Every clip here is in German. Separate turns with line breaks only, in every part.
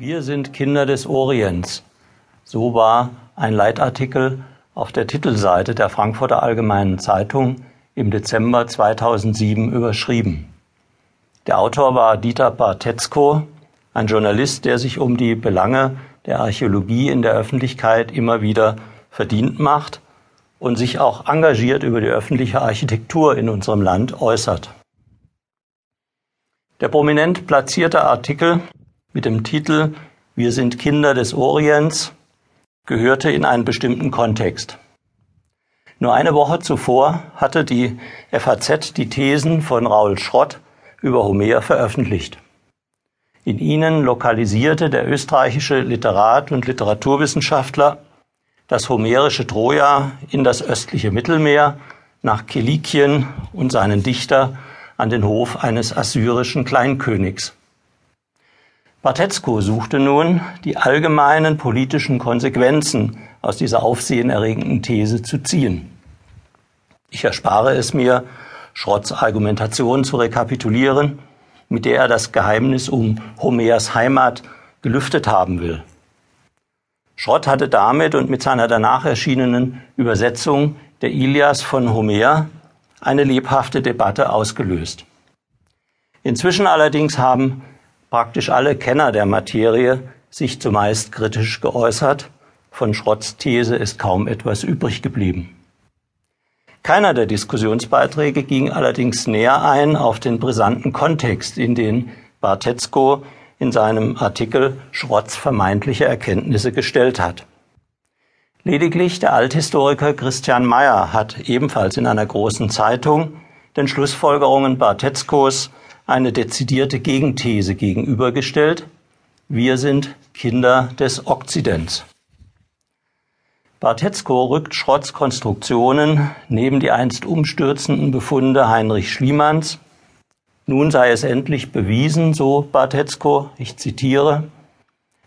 Wir sind Kinder des Orients. So war ein Leitartikel auf der Titelseite der Frankfurter Allgemeinen Zeitung im Dezember 2007 überschrieben. Der Autor war Dieter Bartetzko, ein Journalist, der sich um die Belange der Archäologie in der Öffentlichkeit immer wieder verdient macht und sich auch engagiert über die öffentliche Architektur in unserem Land äußert. Der prominent platzierte Artikel mit dem Titel Wir sind Kinder des Orients gehörte in einen bestimmten Kontext. Nur eine Woche zuvor hatte die FAZ die Thesen von Raul Schrott über Homer veröffentlicht. In ihnen lokalisierte der österreichische Literat und Literaturwissenschaftler das homerische Troja in das östliche Mittelmeer nach Kilikien und seinen Dichter an den Hof eines assyrischen Kleinkönigs. Bartetzko suchte nun, die allgemeinen politischen Konsequenzen aus dieser aufsehenerregenden These zu ziehen. Ich erspare es mir, Schrotts Argumentation zu rekapitulieren, mit der er das Geheimnis um Homers Heimat gelüftet haben will. Schrott hatte damit und mit seiner danach erschienenen Übersetzung der Ilias von Homer eine lebhafte Debatte ausgelöst. Inzwischen allerdings haben Praktisch alle Kenner der Materie sich zumeist kritisch geäußert. Von Schrotts These ist kaum etwas übrig geblieben. Keiner der Diskussionsbeiträge ging allerdings näher ein auf den brisanten Kontext, in den Bartetzko in seinem Artikel Schrotts vermeintliche Erkenntnisse gestellt hat. Lediglich der Althistoriker Christian Mayer hat ebenfalls in einer großen Zeitung den Schlussfolgerungen Bartetzkos eine dezidierte Gegenthese gegenübergestellt. Wir sind Kinder des Okzidents. Bartetzko rückt Schrotts Konstruktionen neben die einst umstürzenden Befunde Heinrich Schliemanns. Nun sei es endlich bewiesen, so Bartetzko, ich zitiere,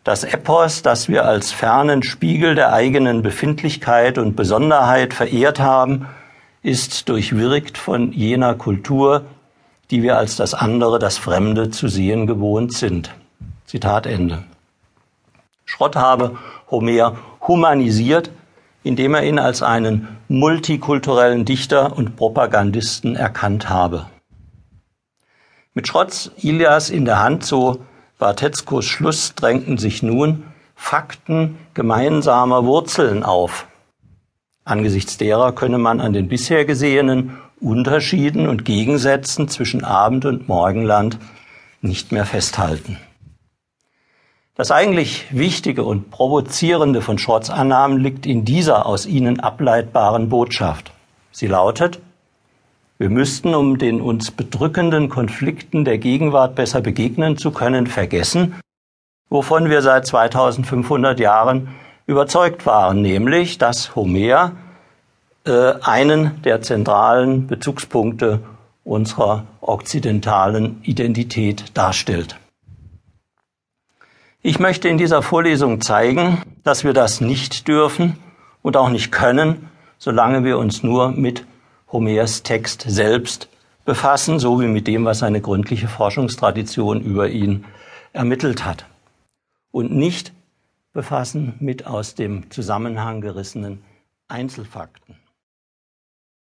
das Epos, das wir als fernen Spiegel der eigenen Befindlichkeit und Besonderheit verehrt haben, ist durchwirkt von jener Kultur, die wir als das andere, das Fremde zu sehen gewohnt sind. Zitat Ende. Schrott habe Homer humanisiert, indem er ihn als einen multikulturellen Dichter und Propagandisten erkannt habe. Mit Schrotts Ilias in der Hand, so Bartetzkos Schluss, drängten sich nun Fakten gemeinsamer Wurzeln auf. Angesichts derer könne man an den bisher gesehenen Unterschieden und Gegensätzen zwischen Abend- und Morgenland nicht mehr festhalten. Das eigentlich Wichtige und Provozierende von Schrotts Annahmen liegt in dieser aus ihnen ableitbaren Botschaft. Sie lautet, wir müssten, um den uns bedrückenden Konflikten der Gegenwart besser begegnen zu können, vergessen, wovon wir seit 2500 Jahren überzeugt waren, nämlich, dass Homer äh, einen der zentralen Bezugspunkte unserer okzidentalen Identität darstellt. Ich möchte in dieser Vorlesung zeigen, dass wir das nicht dürfen und auch nicht können, solange wir uns nur mit Homers Text selbst befassen, so wie mit dem, was eine gründliche Forschungstradition über ihn ermittelt hat. Und nicht befassen mit aus dem Zusammenhang gerissenen Einzelfakten.